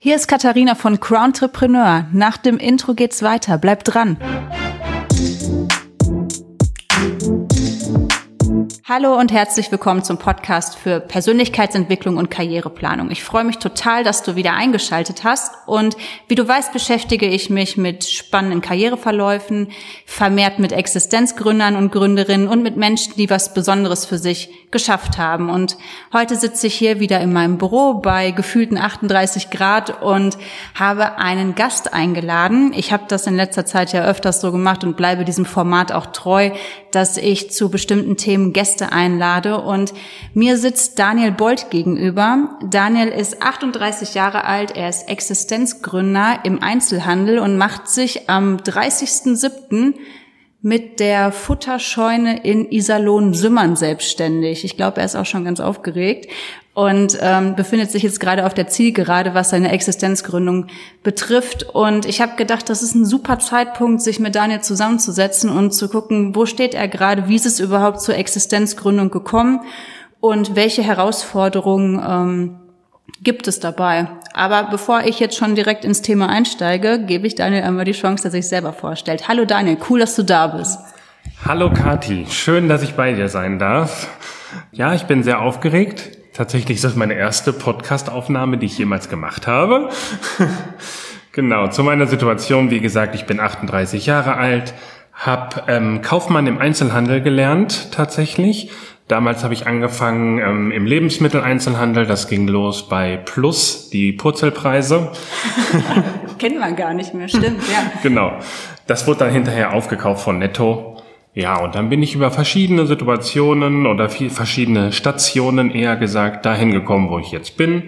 Hier ist Katharina von Crowntrepreneur. Nach dem Intro geht's weiter. Bleibt dran. Hallo und herzlich willkommen zum Podcast für Persönlichkeitsentwicklung und Karriereplanung. Ich freue mich total, dass du wieder eingeschaltet hast. Und wie du weißt, beschäftige ich mich mit spannenden Karriereverläufen, vermehrt mit Existenzgründern und Gründerinnen und mit Menschen, die was Besonderes für sich geschafft haben. Und heute sitze ich hier wieder in meinem Büro bei gefühlten 38 Grad und habe einen Gast eingeladen. Ich habe das in letzter Zeit ja öfters so gemacht und bleibe diesem Format auch treu, dass ich zu bestimmten Themen Gäste Gäste einlade. Und mir sitzt Daniel Bolt gegenüber. Daniel ist 38 Jahre alt, er ist Existenzgründer im Einzelhandel und macht sich am 30.07 mit der Futterscheune in Iserlohn-Sümmern selbstständig. Ich glaube, er ist auch schon ganz aufgeregt und ähm, befindet sich jetzt gerade auf der Zielgerade, was seine Existenzgründung betrifft. Und ich habe gedacht, das ist ein super Zeitpunkt, sich mit Daniel zusammenzusetzen und zu gucken, wo steht er gerade, wie ist es überhaupt zur Existenzgründung gekommen und welche Herausforderungen ähm, gibt es dabei. Aber bevor ich jetzt schon direkt ins Thema einsteige, gebe ich Daniel einmal die Chance, dass er sich selber vorstellt. Hallo Daniel, cool, dass du da bist. Hallo Kati, schön, dass ich bei dir sein darf. Ja, ich bin sehr aufgeregt. Tatsächlich ist das meine erste Podcast-Aufnahme, die ich jemals gemacht habe. genau, zu meiner Situation, wie gesagt, ich bin 38 Jahre alt, habe ähm, Kaufmann im Einzelhandel gelernt tatsächlich Damals habe ich angefangen ähm, im Lebensmitteleinzelhandel. Das ging los bei Plus, die Purzelpreise. Kennen wir gar nicht mehr, stimmt, ja. genau. Das wurde dann hinterher aufgekauft von Netto. Ja, und dann bin ich über verschiedene Situationen oder viel, verschiedene Stationen eher gesagt dahin gekommen, wo ich jetzt bin.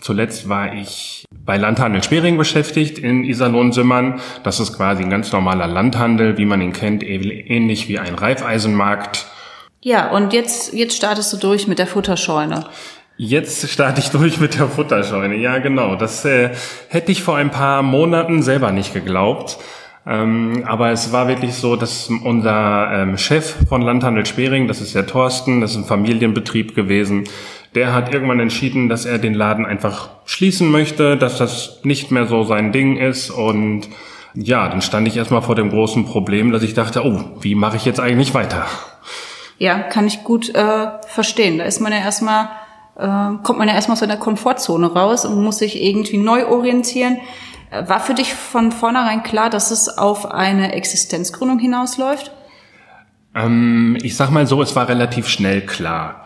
Zuletzt war ich bei Landhandel Spering beschäftigt in Iserlohn-Simmern. Das ist quasi ein ganz normaler Landhandel, wie man ihn kennt, ähnlich wie ein Reifeisenmarkt ja, und jetzt, jetzt startest du durch mit der Futterscheune. Jetzt starte ich durch mit der Futterscheune. Ja, genau. Das äh, hätte ich vor ein paar Monaten selber nicht geglaubt. Ähm, aber es war wirklich so, dass unser ähm, Chef von Landhandel Spering, das ist der Thorsten, das ist ein Familienbetrieb gewesen, der hat irgendwann entschieden, dass er den Laden einfach schließen möchte, dass das nicht mehr so sein Ding ist und ja, dann stand ich erstmal vor dem großen Problem, dass ich dachte, oh, wie mache ich jetzt eigentlich weiter? Ja, kann ich gut äh, verstehen. Da ist man ja erstmal, äh, kommt man ja erstmal aus seiner Komfortzone raus und muss sich irgendwie neu orientieren. War für dich von vornherein klar, dass es auf eine Existenzgründung hinausläuft? Ähm, ich sag mal so, es war relativ schnell klar.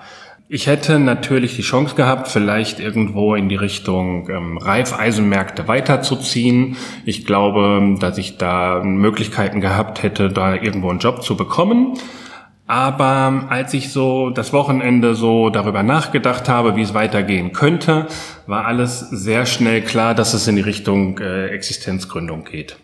Ich hätte natürlich die Chance gehabt, vielleicht irgendwo in die Richtung ähm, Reifeisenmärkte weiterzuziehen. Ich glaube, dass ich da Möglichkeiten gehabt hätte, da irgendwo einen Job zu bekommen. Aber als ich so das Wochenende so darüber nachgedacht habe, wie es weitergehen könnte, war alles sehr schnell klar, dass es in die Richtung äh, Existenzgründung geht.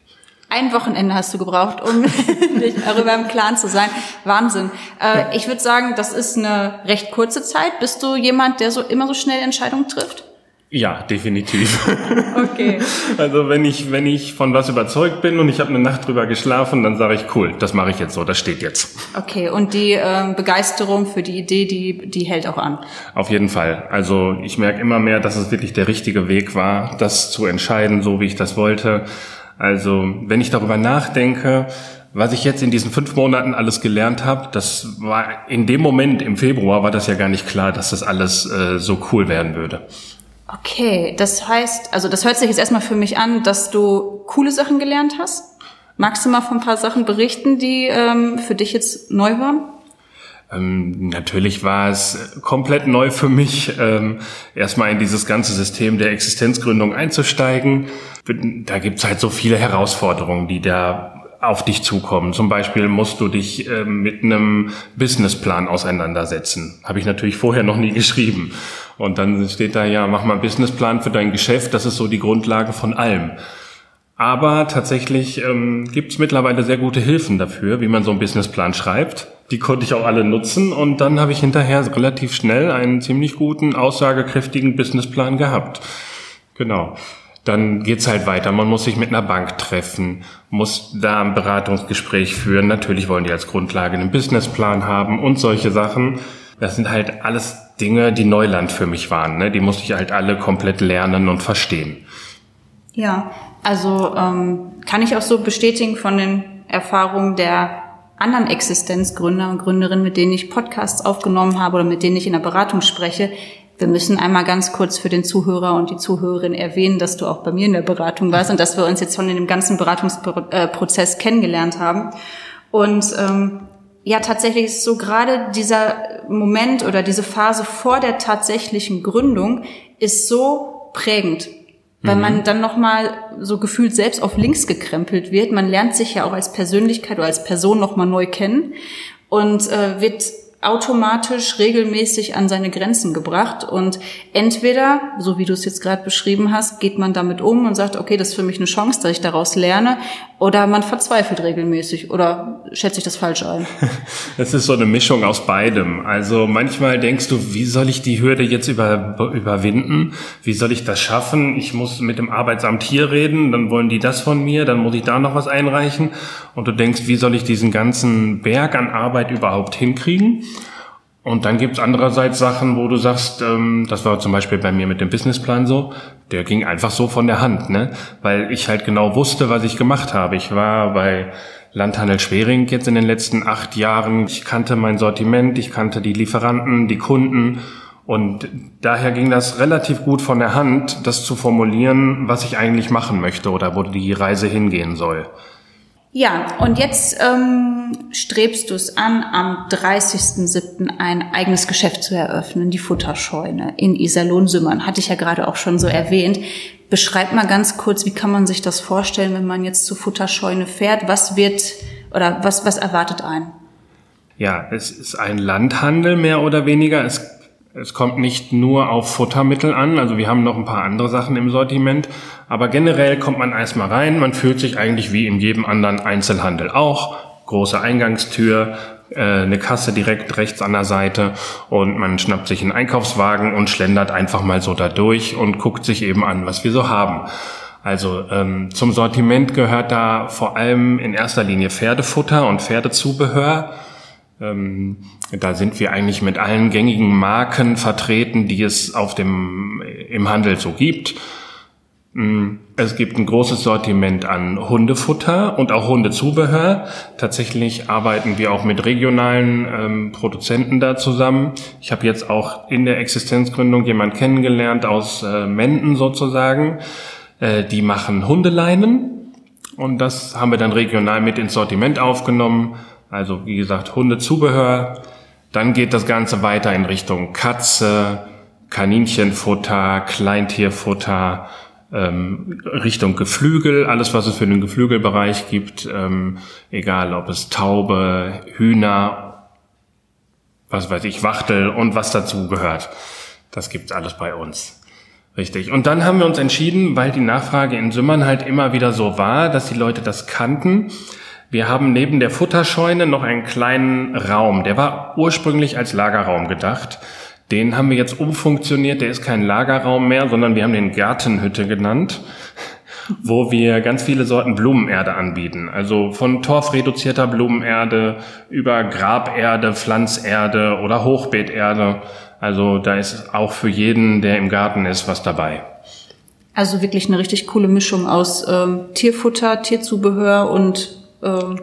Ein Wochenende hast du gebraucht, um dich darüber im Klaren zu sein. Wahnsinn. Äh, ich würde sagen, das ist eine recht kurze Zeit. Bist du jemand, der so immer so schnell Entscheidungen trifft? Ja, definitiv. Okay. Also wenn ich, wenn ich von was überzeugt bin und ich habe eine Nacht drüber geschlafen, dann sage ich, cool, das mache ich jetzt so, das steht jetzt. Okay, und die äh, Begeisterung für die Idee, die, die hält auch an. Auf jeden Fall. Also ich merke immer mehr, dass es wirklich der richtige Weg war, das zu entscheiden, so wie ich das wollte. Also wenn ich darüber nachdenke, was ich jetzt in diesen fünf Monaten alles gelernt habe, das war in dem Moment im Februar war das ja gar nicht klar, dass das alles äh, so cool werden würde. Okay, das heißt, also das hört sich jetzt erstmal für mich an, dass du coole Sachen gelernt hast. Magst du mal von ein paar Sachen berichten, die ähm, für dich jetzt neu waren? Ähm, natürlich war es komplett neu für mich, ähm, erstmal in dieses ganze System der Existenzgründung einzusteigen. Da gibt's halt so viele Herausforderungen, die da auf dich zukommen. Zum Beispiel musst du dich äh, mit einem Businessplan auseinandersetzen. Habe ich natürlich vorher noch nie geschrieben. Und dann steht da ja, mach mal einen Businessplan für dein Geschäft. Das ist so die Grundlage von allem. Aber tatsächlich ähm, gibt es mittlerweile sehr gute Hilfen dafür, wie man so einen Businessplan schreibt. Die konnte ich auch alle nutzen und dann habe ich hinterher relativ schnell einen ziemlich guten, aussagekräftigen Businessplan gehabt. Genau dann geht's halt weiter. Man muss sich mit einer Bank treffen, muss da ein Beratungsgespräch führen. Natürlich wollen die als Grundlage einen Businessplan haben und solche Sachen. Das sind halt alles Dinge, die Neuland für mich waren. Ne? Die musste ich halt alle komplett lernen und verstehen. Ja, also ähm, kann ich auch so bestätigen von den Erfahrungen der anderen Existenzgründer und Gründerinnen, mit denen ich Podcasts aufgenommen habe oder mit denen ich in der Beratung spreche. Wir müssen einmal ganz kurz für den Zuhörer und die Zuhörerin erwähnen, dass du auch bei mir in der Beratung warst und dass wir uns jetzt schon in dem ganzen Beratungsprozess kennengelernt haben. Und ähm, ja, tatsächlich ist so gerade dieser Moment oder diese Phase vor der tatsächlichen Gründung ist so prägend weil mhm. man dann nochmal so gefühlt selbst auf links gekrempelt wird. Man lernt sich ja auch als Persönlichkeit oder als Person nochmal neu kennen und äh, wird automatisch regelmäßig an seine Grenzen gebracht. Und entweder, so wie du es jetzt gerade beschrieben hast, geht man damit um und sagt, okay, das ist für mich eine Chance, dass ich daraus lerne, oder man verzweifelt regelmäßig oder schätze ich das falsch ein? Es ist so eine Mischung aus beidem. Also manchmal denkst du, wie soll ich die Hürde jetzt über, überwinden? Wie soll ich das schaffen? Ich muss mit dem Arbeitsamt hier reden, dann wollen die das von mir, dann muss ich da noch was einreichen. Und du denkst, wie soll ich diesen ganzen Berg an Arbeit überhaupt hinkriegen? Und dann gibt's andererseits Sachen, wo du sagst, ähm, das war zum Beispiel bei mir mit dem Businessplan so, der ging einfach so von der Hand, ne? Weil ich halt genau wusste, was ich gemacht habe. Ich war bei Landhandel Schwering jetzt in den letzten acht Jahren. Ich kannte mein Sortiment, ich kannte die Lieferanten, die Kunden. Und daher ging das relativ gut von der Hand, das zu formulieren, was ich eigentlich machen möchte oder wo die Reise hingehen soll. Ja, und jetzt ähm, strebst du es an, am 30.07. ein eigenes Geschäft zu eröffnen, die Futterscheune in Iserlohn-Sümmern. Hatte ich ja gerade auch schon so erwähnt. Beschreib mal ganz kurz, wie kann man sich das vorstellen, wenn man jetzt zur Futterscheune fährt? Was wird oder was, was erwartet einen? Ja, es ist ein Landhandel mehr oder weniger. Es es kommt nicht nur auf Futtermittel an, also wir haben noch ein paar andere Sachen im Sortiment, aber generell kommt man erstmal rein, man fühlt sich eigentlich wie in jedem anderen Einzelhandel auch. Große Eingangstür, äh, eine Kasse direkt rechts an der Seite und man schnappt sich einen Einkaufswagen und schlendert einfach mal so da durch und guckt sich eben an, was wir so haben. Also ähm, zum Sortiment gehört da vor allem in erster Linie Pferdefutter und Pferdezubehör. Ähm, da sind wir eigentlich mit allen gängigen Marken vertreten, die es auf dem, im Handel so gibt. Mm, es gibt ein großes Sortiment an Hundefutter und auch Hundezubehör. Tatsächlich arbeiten wir auch mit regionalen ähm, Produzenten da zusammen. Ich habe jetzt auch in der Existenzgründung jemand kennengelernt aus äh, Menden sozusagen. Äh, die machen Hundeleinen und das haben wir dann regional mit ins Sortiment aufgenommen also wie gesagt, Hundezubehör. Dann geht das Ganze weiter in Richtung Katze, Kaninchenfutter, Kleintierfutter, ähm, Richtung Geflügel, alles was es für den Geflügelbereich gibt, ähm, egal ob es Taube, Hühner, was weiß ich, Wachtel und was dazu gehört. Das gibt's alles bei uns. Richtig. Und dann haben wir uns entschieden, weil die Nachfrage in Sümmern halt immer wieder so war, dass die Leute das kannten, wir haben neben der Futterscheune noch einen kleinen Raum. Der war ursprünglich als Lagerraum gedacht. Den haben wir jetzt umfunktioniert. Der ist kein Lagerraum mehr, sondern wir haben den Gartenhütte genannt, wo wir ganz viele Sorten Blumenerde anbieten. Also von torfreduzierter Blumenerde über Graberde, Pflanzerde oder Hochbeeterde. Also da ist auch für jeden, der im Garten ist, was dabei. Also wirklich eine richtig coole Mischung aus ähm, Tierfutter, Tierzubehör und äh,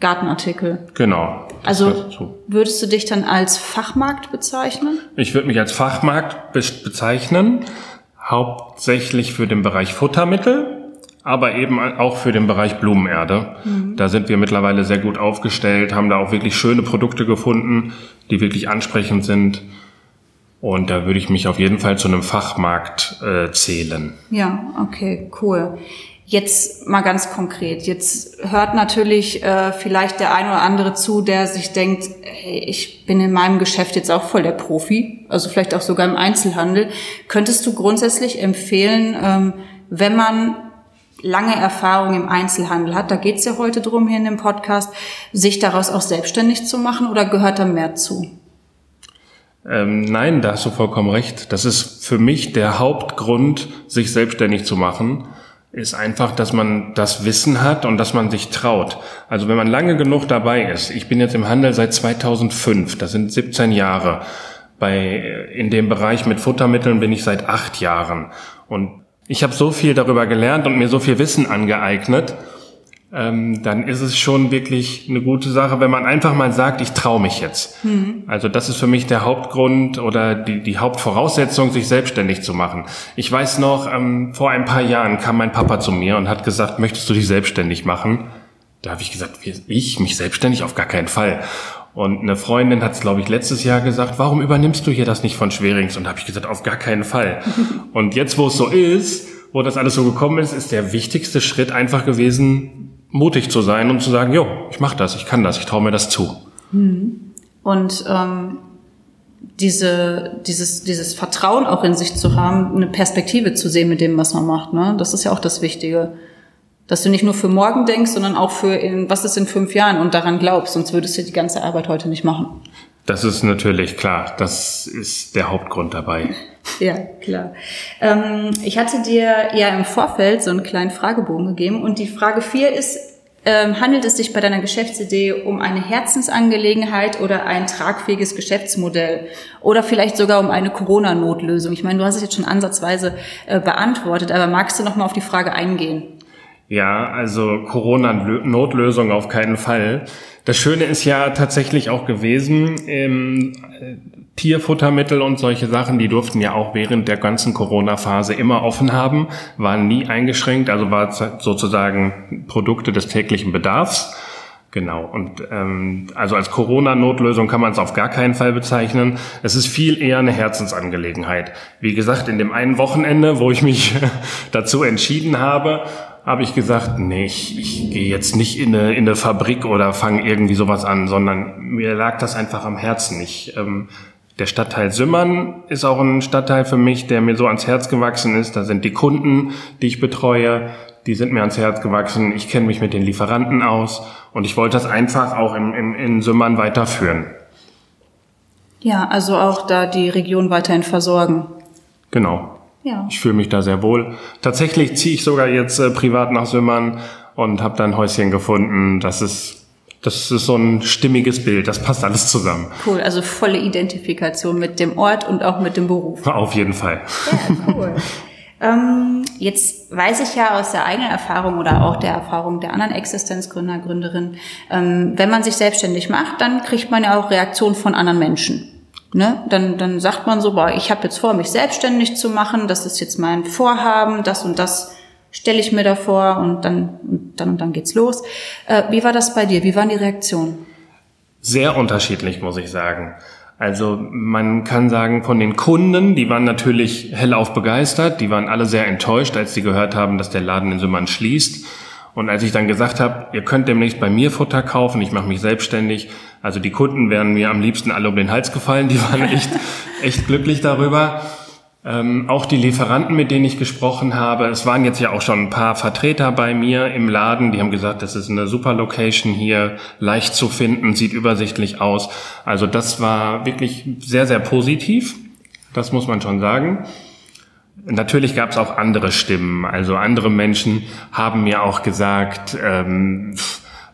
Gartenartikel. Genau. Also würdest du dich dann als Fachmarkt bezeichnen? Ich würde mich als Fachmarkt be bezeichnen, hauptsächlich für den Bereich Futtermittel, aber eben auch für den Bereich Blumenerde. Mhm. Da sind wir mittlerweile sehr gut aufgestellt, haben da auch wirklich schöne Produkte gefunden, die wirklich ansprechend sind. Und da würde ich mich auf jeden Fall zu einem Fachmarkt äh, zählen. Ja, okay, cool. Jetzt mal ganz konkret. Jetzt hört natürlich äh, vielleicht der ein oder andere zu, der sich denkt, hey, ich bin in meinem Geschäft jetzt auch voll der Profi, also vielleicht auch sogar im Einzelhandel. Könntest du grundsätzlich empfehlen, ähm, wenn man lange Erfahrung im Einzelhandel hat, da geht's ja heute drum hier in dem Podcast, sich daraus auch selbstständig zu machen oder gehört da mehr zu? Ähm, nein, da hast du vollkommen recht. Das ist für mich der Hauptgrund, sich selbstständig zu machen ist einfach, dass man das Wissen hat und dass man sich traut. Also wenn man lange genug dabei ist, ich bin jetzt im Handel seit 2005, das sind 17 Jahre, Bei, in dem Bereich mit Futtermitteln bin ich seit acht Jahren. Und ich habe so viel darüber gelernt und mir so viel Wissen angeeignet, ähm, dann ist es schon wirklich eine gute Sache, wenn man einfach mal sagt, ich traue mich jetzt. Mhm. Also das ist für mich der Hauptgrund oder die, die Hauptvoraussetzung, sich selbstständig zu machen. Ich weiß noch, ähm, vor ein paar Jahren kam mein Papa zu mir und hat gesagt, möchtest du dich selbstständig machen? Da habe ich gesagt, ich mich selbstständig auf gar keinen Fall. Und eine Freundin hat es, glaube ich, letztes Jahr gesagt, warum übernimmst du hier das nicht von Schwerings? Und da habe ich gesagt, auf gar keinen Fall. und jetzt, wo es so ist, wo das alles so gekommen ist, ist der wichtigste Schritt einfach gewesen, mutig zu sein und zu sagen, jo, ich mache das, ich kann das, ich traue mir das zu. Hm. Und ähm, diese, dieses, dieses Vertrauen auch in sich zu haben, eine Perspektive zu sehen mit dem, was man macht, ne? das ist ja auch das Wichtige. Dass du nicht nur für morgen denkst, sondern auch für in, was ist in fünf Jahren und daran glaubst, sonst würdest du die ganze Arbeit heute nicht machen. Das ist natürlich klar. Das ist der Hauptgrund dabei. Ja, klar. Ähm, ich hatte dir ja im Vorfeld so einen kleinen Fragebogen gegeben und die Frage vier ist, ähm, handelt es sich bei deiner Geschäftsidee um eine Herzensangelegenheit oder ein tragfähiges Geschäftsmodell oder vielleicht sogar um eine Corona-Notlösung? Ich meine, du hast es jetzt schon ansatzweise äh, beantwortet, aber magst du noch mal auf die Frage eingehen? Ja, also Corona-Notlösung auf keinen Fall. Das Schöne ist ja tatsächlich auch gewesen, ähm, Tierfuttermittel und solche Sachen, die durften ja auch während der ganzen Corona-Phase immer offen haben, waren nie eingeschränkt, also war sozusagen Produkte des täglichen Bedarfs. Genau. Und ähm, also als Corona-Notlösung kann man es auf gar keinen Fall bezeichnen. Es ist viel eher eine Herzensangelegenheit. Wie gesagt, in dem einen Wochenende, wo ich mich dazu entschieden habe, habe ich gesagt, nee, ich, ich gehe jetzt nicht in eine, in eine Fabrik oder fange irgendwie sowas an, sondern mir lag das einfach am Herzen. Ich, ähm, der Stadtteil Sümmern ist auch ein Stadtteil für mich, der mir so ans Herz gewachsen ist. Da sind die Kunden, die ich betreue, die sind mir ans Herz gewachsen. Ich kenne mich mit den Lieferanten aus und ich wollte das einfach auch im, im, in Sümmern weiterführen. Ja, also auch da die Region weiterhin versorgen. Genau. Ja. Ich fühle mich da sehr wohl. Tatsächlich ziehe ich sogar jetzt äh, privat nach Sümmern und habe da ein Häuschen gefunden. Das ist das ist so ein stimmiges Bild, das passt alles zusammen. Cool, also volle Identifikation mit dem Ort und auch mit dem Beruf. Auf jeden Fall. Ja, cool. ähm, jetzt weiß ich ja aus der eigenen Erfahrung oder auch der Erfahrung der anderen Existenzgründer, Gründerinnen, ähm, wenn man sich selbstständig macht, dann kriegt man ja auch Reaktionen von anderen Menschen. Ne? Dann, dann sagt man so, boah, ich habe jetzt vor, mich selbstständig zu machen, das ist jetzt mein Vorhaben, das und das stelle ich mir da vor und dann und dann und dann geht's los. Äh, wie war das bei dir? Wie waren die Reaktionen? Sehr unterschiedlich, muss ich sagen. Also man kann sagen, von den Kunden, die waren natürlich hellauf begeistert, die waren alle sehr enttäuscht, als sie gehört haben, dass der Laden in Sümmern schließt. Und als ich dann gesagt habe, ihr könnt demnächst bei mir Futter kaufen, ich mache mich selbstständig, also die Kunden wären mir am liebsten alle um den Hals gefallen, die waren echt, echt glücklich darüber. Ähm, auch die Lieferanten, mit denen ich gesprochen habe, es waren jetzt ja auch schon ein paar Vertreter bei mir im Laden, die haben gesagt, das ist eine super Location hier, leicht zu finden, sieht übersichtlich aus. Also das war wirklich sehr, sehr positiv, das muss man schon sagen. Natürlich gab es auch andere Stimmen, also andere Menschen haben mir auch gesagt, ähm,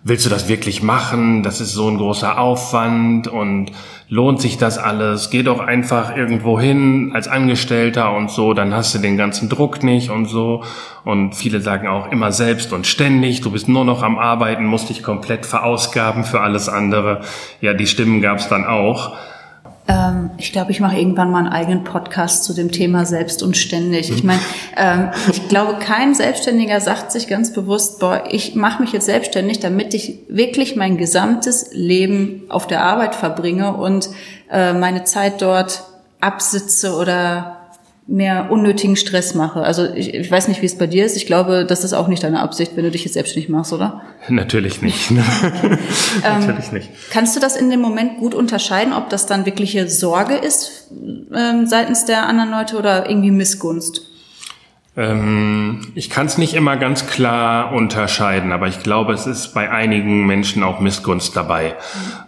willst du das wirklich machen? Das ist so ein großer Aufwand und lohnt sich das alles? Geh doch einfach irgendwo hin als Angestellter und so, dann hast du den ganzen Druck nicht und so. Und viele sagen auch immer selbst und ständig, du bist nur noch am Arbeiten, musst dich komplett verausgaben für alles andere. Ja, die Stimmen gab es dann auch. Ähm, ich glaube, ich mache irgendwann mal einen eigenen Podcast zu dem Thema selbst und ständig. Ich meine, ähm, ich glaube, kein Selbstständiger sagt sich ganz bewusst, boah, ich mache mich jetzt selbstständig, damit ich wirklich mein gesamtes Leben auf der Arbeit verbringe und äh, meine Zeit dort absitze oder mehr unnötigen Stress mache. Also ich, ich weiß nicht, wie es bei dir ist. Ich glaube, das ist auch nicht deine Absicht, wenn du dich jetzt selbstständig machst, oder? Natürlich nicht. Natürlich nicht. Kannst du das in dem Moment gut unterscheiden, ob das dann wirkliche Sorge ist ähm, seitens der anderen Leute oder irgendwie Missgunst? Ähm, ich kann es nicht immer ganz klar unterscheiden, aber ich glaube, es ist bei einigen Menschen auch Missgunst dabei,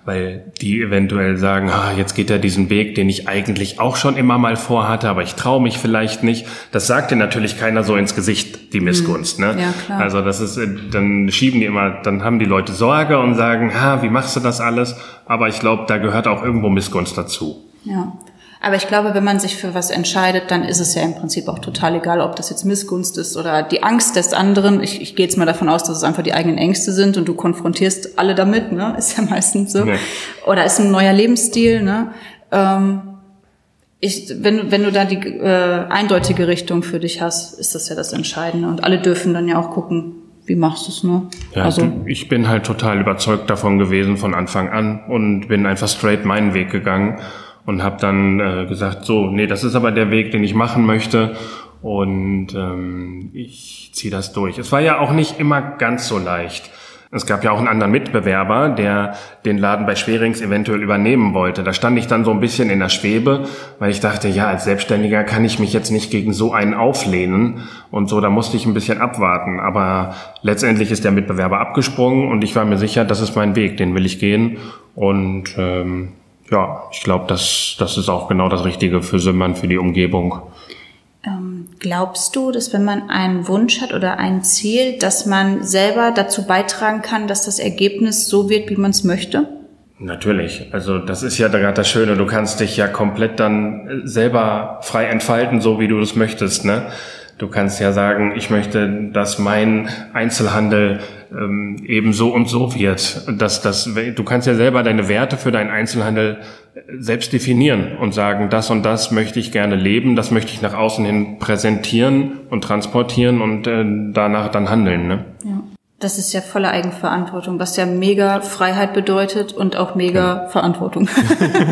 weil die eventuell sagen, ah, jetzt geht er diesen Weg, den ich eigentlich auch schon immer mal vorhatte, aber ich traue mich vielleicht nicht. Das sagt dir natürlich keiner so ins Gesicht, die mhm. Missgunst. Ne? Ja, klar. Also das ist, äh, dann schieben die immer, dann haben die Leute Sorge und sagen, ha, wie machst du das alles? Aber ich glaube, da gehört auch irgendwo Missgunst dazu. Ja. Aber ich glaube, wenn man sich für was entscheidet, dann ist es ja im Prinzip auch total egal, ob das jetzt Missgunst ist oder die Angst des anderen. Ich, ich gehe jetzt mal davon aus, dass es einfach die eigenen Ängste sind und du konfrontierst alle damit, ne? Ist ja meistens so. Nee. Oder ist ein neuer Lebensstil, ne? Ähm, ich, wenn, wenn du da die äh, eindeutige Richtung für dich hast, ist das ja das Entscheidende. Und alle dürfen dann ja auch gucken, wie machst du es nur? Ja, also, ich bin halt total überzeugt davon gewesen von Anfang an und bin einfach straight meinen Weg gegangen und habe dann äh, gesagt, so, nee, das ist aber der Weg, den ich machen möchte und ähm, ich ziehe das durch. Es war ja auch nicht immer ganz so leicht. Es gab ja auch einen anderen Mitbewerber, der den Laden bei Schwerings eventuell übernehmen wollte. Da stand ich dann so ein bisschen in der Schwebe, weil ich dachte, ja, als Selbstständiger kann ich mich jetzt nicht gegen so einen auflehnen und so, da musste ich ein bisschen abwarten. Aber letztendlich ist der Mitbewerber abgesprungen und ich war mir sicher, das ist mein Weg, den will ich gehen. Und ähm, ja, ich glaube, das, das ist auch genau das Richtige für Simmern, für die Umgebung. Ähm, glaubst du, dass wenn man einen Wunsch hat oder ein Ziel, dass man selber dazu beitragen kann, dass das Ergebnis so wird, wie man es möchte? Natürlich. Also das ist ja gerade das Schöne. Du kannst dich ja komplett dann selber frei entfalten, so wie du das möchtest. Ne? Du kannst ja sagen, ich möchte, dass mein Einzelhandel ähm, eben so und so wird. Dass, dass, du kannst ja selber deine Werte für deinen Einzelhandel äh, selbst definieren und sagen, das und das möchte ich gerne leben, das möchte ich nach außen hin präsentieren und transportieren und äh, danach dann handeln. Ne? Ja. Das ist ja volle Eigenverantwortung, was ja mega Freiheit bedeutet und auch mega ja. Verantwortung.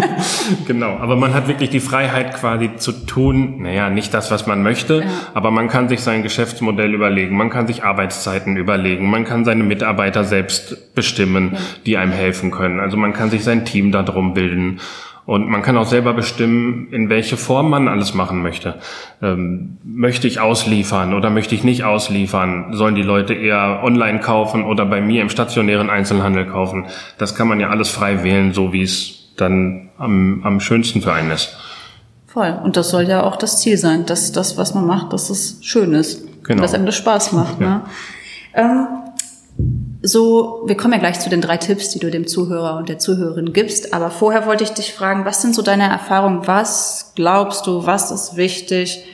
genau, aber man hat wirklich die Freiheit quasi zu tun, naja, nicht das, was man möchte, ja. aber man kann sich sein Geschäftsmodell überlegen, man kann sich Arbeitszeiten überlegen, man kann seine Mitarbeiter selbst bestimmen, ja. die einem helfen können. Also man kann sich sein Team darum bilden und man kann auch selber bestimmen, in welche Form man alles machen möchte. Ähm, möchte ich ausliefern oder möchte ich nicht ausliefern? Sollen die Leute eher online kaufen oder bei mir im stationären Einzelhandel kaufen? Das kann man ja alles frei wählen, so wie es dann am, am schönsten für einen ist. Voll. Und das soll ja auch das Ziel sein, dass das, was man macht, dass es schön ist. Genau. Dass einem das Spaß macht. Ja. Ne? Ähm, so, wir kommen ja gleich zu den drei Tipps, die du dem Zuhörer und der Zuhörerin gibst. Aber vorher wollte ich dich fragen, was sind so deine Erfahrungen? Was glaubst du, was ist wichtig?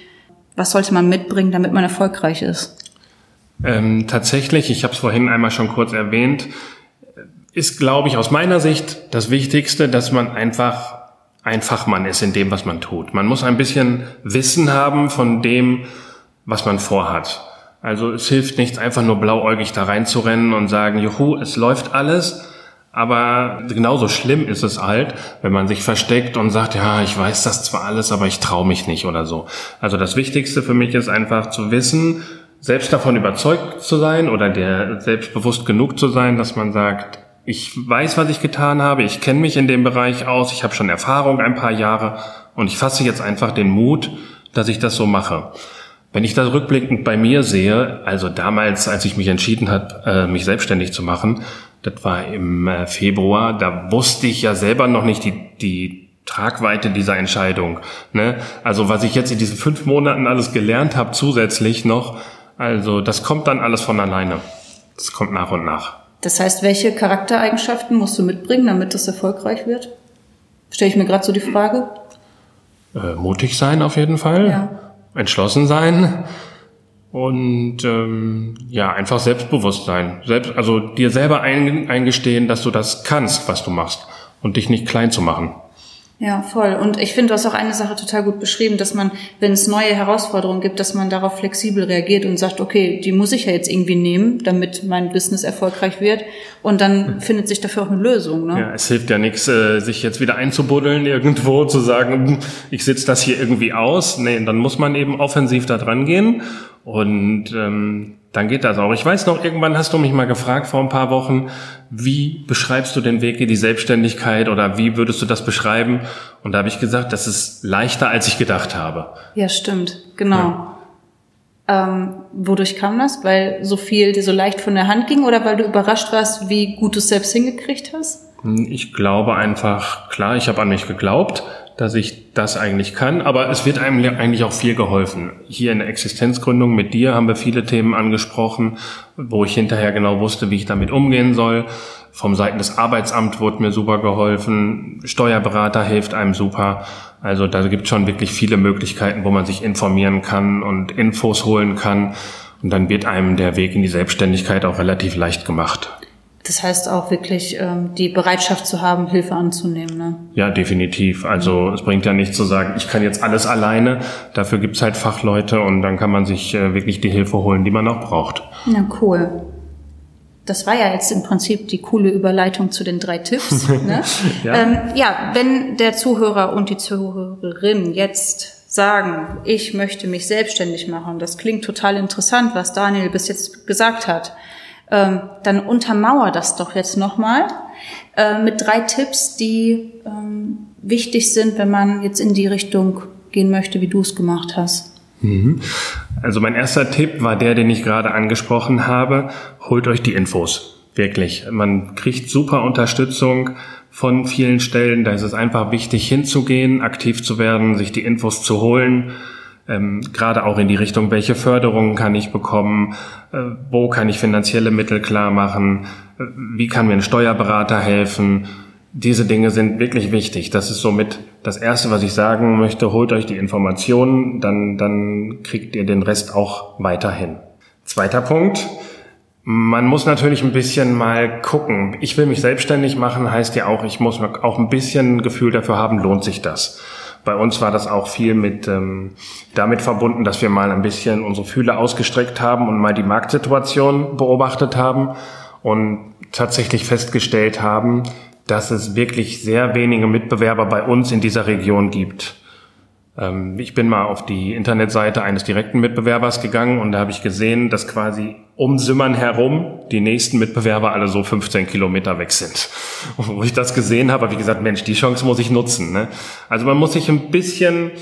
Was sollte man mitbringen, damit man erfolgreich ist? Ähm, tatsächlich, ich habe es vorhin einmal schon kurz erwähnt, ist, glaube ich, aus meiner Sicht das Wichtigste, dass man einfach ein Fachmann ist in dem, was man tut. Man muss ein bisschen Wissen haben von dem, was man vorhat. Also es hilft nichts, einfach nur blauäugig da reinzurennen und sagen, juhu, es läuft alles. Aber genauso schlimm ist es halt, wenn man sich versteckt und sagt, ja, ich weiß das zwar alles, aber ich traue mich nicht oder so. Also das Wichtigste für mich ist einfach zu wissen, selbst davon überzeugt zu sein oder der selbstbewusst genug zu sein, dass man sagt, ich weiß, was ich getan habe, ich kenne mich in dem Bereich aus, ich habe schon Erfahrung ein paar Jahre und ich fasse jetzt einfach den Mut, dass ich das so mache. Wenn ich das rückblickend bei mir sehe, also damals, als ich mich entschieden hat, äh, mich selbstständig zu machen, das war im äh, Februar, da wusste ich ja selber noch nicht die, die Tragweite dieser Entscheidung. Ne? Also was ich jetzt in diesen fünf Monaten alles gelernt habe, zusätzlich noch, also das kommt dann alles von alleine. Das kommt nach und nach. Das heißt, welche Charaktereigenschaften musst du mitbringen, damit das erfolgreich wird? Stelle ich mir gerade so die Frage. Äh, mutig sein auf jeden Fall. Ja entschlossen sein und ähm, ja, einfach selbstbewusst sein. Selbst, also dir selber eingestehen, dass du das kannst, was du machst und dich nicht klein zu machen. Ja, voll. Und ich finde, du hast auch eine Sache total gut beschrieben, dass man, wenn es neue Herausforderungen gibt, dass man darauf flexibel reagiert und sagt, okay, die muss ich ja jetzt irgendwie nehmen, damit mein Business erfolgreich wird. Und dann hm. findet sich dafür auch eine Lösung. Ne? Ja, es hilft ja nichts, äh, sich jetzt wieder einzubuddeln irgendwo, zu sagen, hm, ich sitze das hier irgendwie aus. Nee, dann muss man eben offensiv da dran gehen. Und ähm, dann geht das auch. Ich weiß noch, irgendwann hast du mich mal gefragt vor ein paar Wochen, wie beschreibst du den Weg in die Selbstständigkeit oder wie würdest du das beschreiben? Und da habe ich gesagt, das ist leichter, als ich gedacht habe. Ja, stimmt, genau. Ja. Ähm, wodurch kam das? Weil so viel dir so leicht von der Hand ging oder weil du überrascht warst, wie gut du es selbst hingekriegt hast? Ich glaube einfach, klar, ich habe an mich geglaubt dass ich das eigentlich kann. Aber es wird einem eigentlich auch viel geholfen. Hier in der Existenzgründung mit dir haben wir viele Themen angesprochen, wo ich hinterher genau wusste, wie ich damit umgehen soll. Vom Seiten des Arbeitsamts wurde mir super geholfen. Steuerberater hilft einem super. Also da gibt es schon wirklich viele Möglichkeiten, wo man sich informieren kann und Infos holen kann. Und dann wird einem der Weg in die Selbstständigkeit auch relativ leicht gemacht. Das heißt auch wirklich ähm, die Bereitschaft zu haben, Hilfe anzunehmen. Ne? Ja, definitiv. Also es bringt ja nicht zu sagen, ich kann jetzt alles alleine. Dafür gibt's halt Fachleute und dann kann man sich äh, wirklich die Hilfe holen, die man auch braucht. Na cool. Das war ja jetzt im Prinzip die coole Überleitung zu den drei Tipps. Ne? ja. Ähm, ja, wenn der Zuhörer und die Zuhörerin jetzt sagen, ich möchte mich selbstständig machen, das klingt total interessant, was Daniel bis jetzt gesagt hat ähm, dann untermauer das doch jetzt nochmal äh, mit drei Tipps, die ähm, wichtig sind, wenn man jetzt in die Richtung gehen möchte, wie du es gemacht hast. Mhm. Also mein erster Tipp war der, den ich gerade angesprochen habe. Holt euch die Infos. Wirklich. Man kriegt super Unterstützung von vielen Stellen. Da ist es einfach wichtig hinzugehen, aktiv zu werden, sich die Infos zu holen ähm, gerade auch in die Richtung, welche Förderungen kann ich bekommen, äh, wo kann ich finanzielle Mittel klar machen, äh, wie kann mir ein Steuerberater helfen. Diese Dinge sind wirklich wichtig. Das ist somit das Erste, was ich sagen möchte. Holt euch die Informationen, dann, dann kriegt ihr den Rest auch weiterhin. Zweiter Punkt. Man muss natürlich ein bisschen mal gucken. Ich will mich selbstständig machen, heißt ja auch, ich muss auch ein bisschen Gefühl dafür haben, lohnt sich das. Bei uns war das auch viel mit ähm, damit verbunden, dass wir mal ein bisschen unsere Fühle ausgestreckt haben und mal die Marktsituation beobachtet haben und tatsächlich festgestellt haben, dass es wirklich sehr wenige Mitbewerber bei uns in dieser Region gibt. Ähm, ich bin mal auf die Internetseite eines direkten Mitbewerbers gegangen und da habe ich gesehen, dass quasi um Simmern herum die nächsten Mitbewerber alle so 15 Kilometer weg sind. Und wo ich das gesehen habe, habe ich gesagt, Mensch, die Chance muss ich nutzen. Ne? Also man muss sich ein bisschen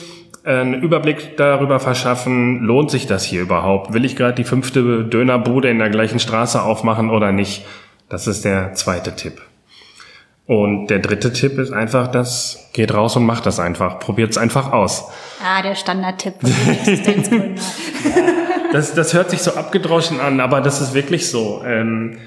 äh, einen Überblick darüber verschaffen, lohnt sich das hier überhaupt? Will ich gerade die fünfte Dönerbude in der gleichen Straße aufmachen oder nicht? Das ist der zweite Tipp. Und der dritte Tipp ist einfach, das geht raus und macht das einfach. Probiert es einfach aus. Ah, der Standardtipp. das, das hört sich so abgedroschen an, aber das ist wirklich so. Ähm,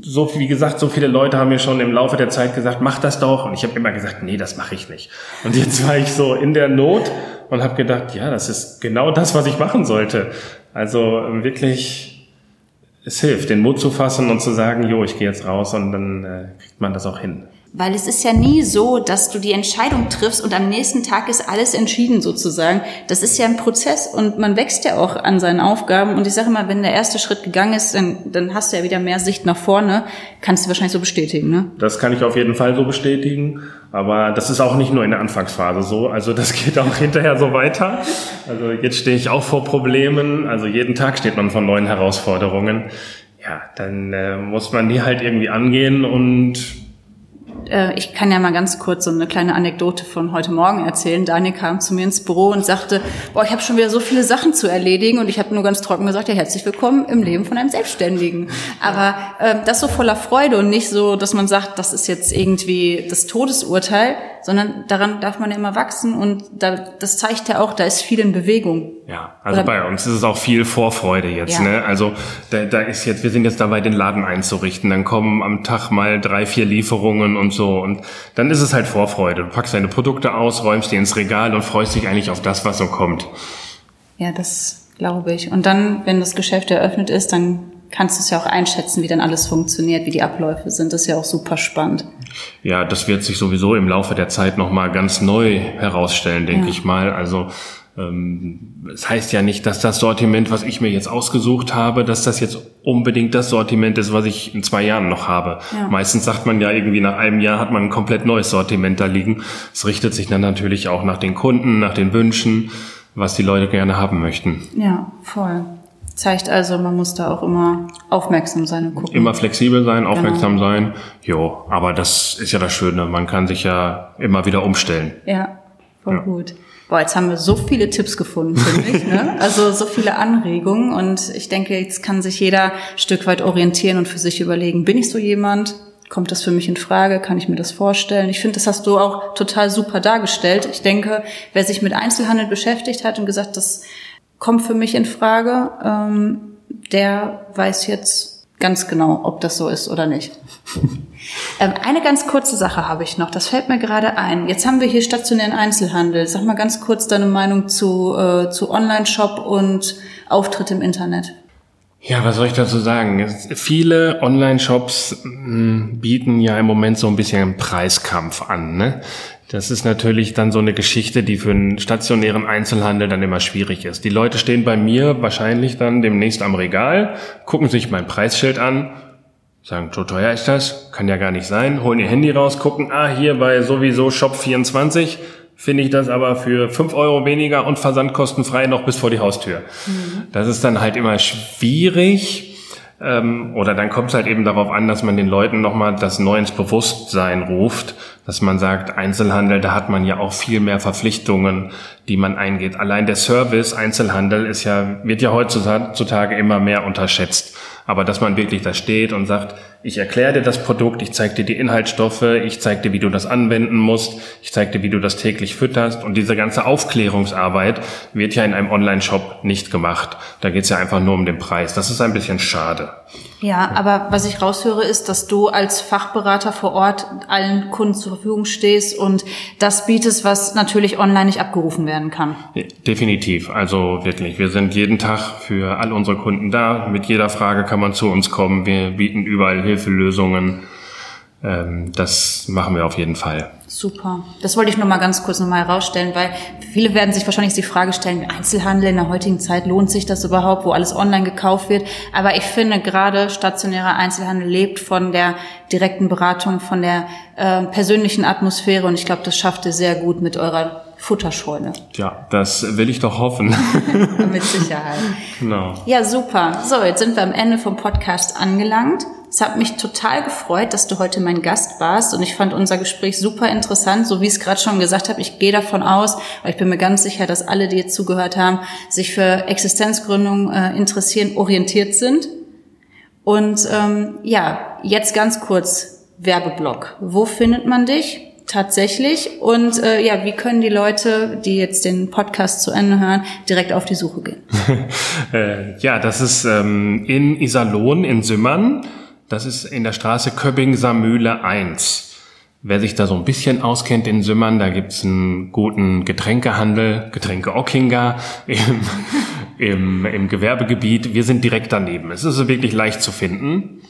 so wie gesagt, so viele Leute haben mir schon im Laufe der Zeit gesagt, mach das doch. Und ich habe immer gesagt, nee, das mache ich nicht. Und jetzt war ich so in der Not und habe gedacht, ja, das ist genau das, was ich machen sollte. Also wirklich es hilft, den Mut zu fassen und zu sagen, jo, ich gehe jetzt raus und dann äh, kriegt man das auch hin. Weil es ist ja nie so, dass du die Entscheidung triffst und am nächsten Tag ist alles entschieden sozusagen. Das ist ja ein Prozess und man wächst ja auch an seinen Aufgaben. Und ich sage immer, wenn der erste Schritt gegangen ist, dann, dann hast du ja wieder mehr Sicht nach vorne. Kannst du wahrscheinlich so bestätigen, ne? Das kann ich auf jeden Fall so bestätigen. Aber das ist auch nicht nur in der Anfangsphase so. Also das geht auch hinterher so weiter. Also jetzt stehe ich auch vor Problemen. Also jeden Tag steht man vor neuen Herausforderungen. Ja, dann äh, muss man die halt irgendwie angehen und ich kann ja mal ganz kurz so eine kleine Anekdote von heute Morgen erzählen. Daniel kam zu mir ins Büro und sagte, boah, ich habe schon wieder so viele Sachen zu erledigen und ich habe nur ganz trocken gesagt, ja, herzlich willkommen im Leben von einem Selbstständigen. Aber äh, das so voller Freude und nicht so, dass man sagt, das ist jetzt irgendwie das Todesurteil, sondern daran darf man ja immer wachsen und da, das zeigt ja auch, da ist viel in Bewegung. Ja, also Oder bei uns ist es auch viel Vorfreude jetzt. Ja. Ne? Also da, da ist jetzt, wir sind jetzt dabei, den Laden einzurichten. Dann kommen am Tag mal drei, vier Lieferungen und so und dann ist es halt Vorfreude. Du packst deine Produkte aus, räumst die ins Regal und freust dich eigentlich auf das, was so kommt. Ja, das glaube ich. Und dann, wenn das Geschäft eröffnet ist, dann kannst du es ja auch einschätzen, wie dann alles funktioniert, wie die Abläufe sind. Das ist ja auch super spannend. Ja, das wird sich sowieso im Laufe der Zeit nochmal ganz neu herausstellen, denke ja. ich mal. Also ähm, es heißt ja nicht, dass das Sortiment, was ich mir jetzt ausgesucht habe, dass das jetzt unbedingt das Sortiment ist, was ich in zwei Jahren noch habe. Ja. Meistens sagt man ja irgendwie nach einem Jahr hat man ein komplett neues Sortiment da liegen. Es richtet sich dann natürlich auch nach den Kunden, nach den Wünschen, was die Leute gerne haben möchten. Ja, voll. Zeigt also, man muss da auch immer aufmerksam sein und gucken. Immer flexibel sein, aufmerksam genau. sein. Jo, aber das ist ja das Schöne. Man kann sich ja immer wieder umstellen. Ja, voll ja. gut. Boah, jetzt haben wir so viele Tipps gefunden, finde ich. Ne? Also so viele Anregungen. Und ich denke, jetzt kann sich jeder ein Stück weit orientieren und für sich überlegen, bin ich so jemand? Kommt das für mich in Frage? Kann ich mir das vorstellen? Ich finde, das hast du auch total super dargestellt. Ich denke, wer sich mit Einzelhandel beschäftigt hat und gesagt, das kommt für mich in Frage, ähm, der weiß jetzt ganz genau, ob das so ist oder nicht. ähm, eine ganz kurze Sache habe ich noch, das fällt mir gerade ein. Jetzt haben wir hier stationären Einzelhandel. Sag mal ganz kurz deine Meinung zu, äh, zu Online-Shop und Auftritt im Internet. Ja, was soll ich dazu sagen? Viele Online-Shops hm, bieten ja im Moment so ein bisschen einen Preiskampf an. Ne? Das ist natürlich dann so eine Geschichte, die für einen stationären Einzelhandel dann immer schwierig ist. Die Leute stehen bei mir wahrscheinlich dann demnächst am Regal, gucken sich mein Preisschild an, sagen, so teuer ist das, kann ja gar nicht sein, holen ihr Handy raus, gucken, ah, hier bei sowieso Shop 24 finde ich das aber für fünf Euro weniger und versandkostenfrei noch bis vor die Haustür. Mhm. Das ist dann halt immer schwierig ähm, oder dann kommt es halt eben darauf an, dass man den Leuten nochmal das neu ins Bewusstsein ruft, dass man sagt, Einzelhandel, da hat man ja auch viel mehr Verpflichtungen, die man eingeht. Allein der Service Einzelhandel ist ja, wird ja heutzutage immer mehr unterschätzt. Aber dass man wirklich da steht und sagt, ich erkläre dir das Produkt, ich zeige dir die Inhaltsstoffe, ich zeige dir, wie du das anwenden musst, ich zeige dir, wie du das täglich fütterst. Und diese ganze Aufklärungsarbeit wird ja in einem Online-Shop nicht gemacht. Da geht es ja einfach nur um den Preis. Das ist ein bisschen schade. Ja, aber was ich raushöre, ist, dass du als Fachberater vor Ort allen Kunden zur Verfügung stehst und das bietest, was natürlich online nicht abgerufen werden kann. Definitiv. Also wirklich. Wir sind jeden Tag für all unsere Kunden da. Mit jeder Frage kann man zu uns kommen. Wir bieten überall Hilfelösungen. Ähm, das machen wir auf jeden Fall. Super. Das wollte ich nur mal ganz kurz nochmal herausstellen, weil viele werden sich wahrscheinlich die Frage stellen, Einzelhandel in der heutigen Zeit, lohnt sich das überhaupt, wo alles online gekauft wird? Aber ich finde, gerade stationärer Einzelhandel lebt von der direkten Beratung, von der äh, persönlichen Atmosphäre und ich glaube, das schafft ihr sehr gut mit eurer Futterscheune. Ja, das will ich doch hoffen. mit Sicherheit. Genau. Ja, super. So, jetzt sind wir am Ende vom Podcast angelangt. Es hat mich total gefreut, dass du heute mein Gast warst und ich fand unser Gespräch super interessant, so wie ich es gerade schon gesagt habe. Ich gehe davon aus, aber ich bin mir ganz sicher, dass alle, die jetzt zugehört haben, sich für Existenzgründung äh, interessieren, orientiert sind. Und ähm, ja, jetzt ganz kurz Werbeblock. Wo findet man dich? tatsächlich und äh, ja, wie können die Leute, die jetzt den Podcast zu Ende hören, direkt auf die Suche gehen? äh, ja, das ist ähm, in Iserlohn in Sümmern. Das ist in der Straße Köpping-Samühle 1. Wer sich da so ein bisschen auskennt in Sümmern, da gibt's einen guten Getränkehandel, Getränke Ockinger im, im, im Gewerbegebiet. Wir sind direkt daneben. Es ist wirklich leicht zu finden.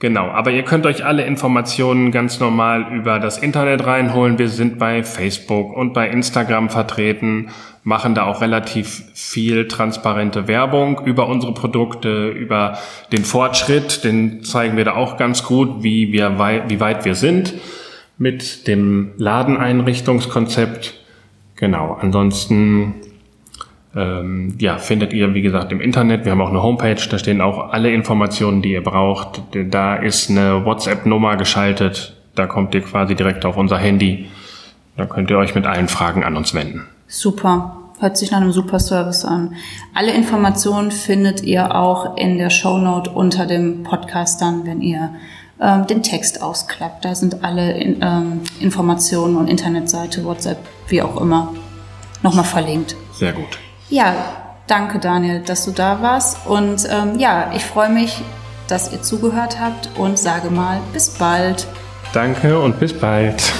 Genau, aber ihr könnt euch alle Informationen ganz normal über das Internet reinholen. Wir sind bei Facebook und bei Instagram vertreten, machen da auch relativ viel transparente Werbung über unsere Produkte, über den Fortschritt, den zeigen wir da auch ganz gut, wie wir wie weit wir sind mit dem Ladeneinrichtungskonzept. Genau, ansonsten ähm, ja, findet ihr, wie gesagt, im Internet. Wir haben auch eine Homepage, da stehen auch alle Informationen, die ihr braucht. Da ist eine WhatsApp-Nummer geschaltet. Da kommt ihr quasi direkt auf unser Handy. Da könnt ihr euch mit allen Fragen an uns wenden. Super. Hört sich nach einem super Service an. Alle Informationen findet ihr auch in der Shownote unter dem Podcast dann, wenn ihr ähm, den Text ausklappt. Da sind alle in, ähm, Informationen und Internetseite, WhatsApp, wie auch immer, nochmal verlinkt. Sehr gut. Ja, danke Daniel, dass du da warst. Und ähm, ja, ich freue mich, dass ihr zugehört habt und sage mal bis bald. Danke und bis bald.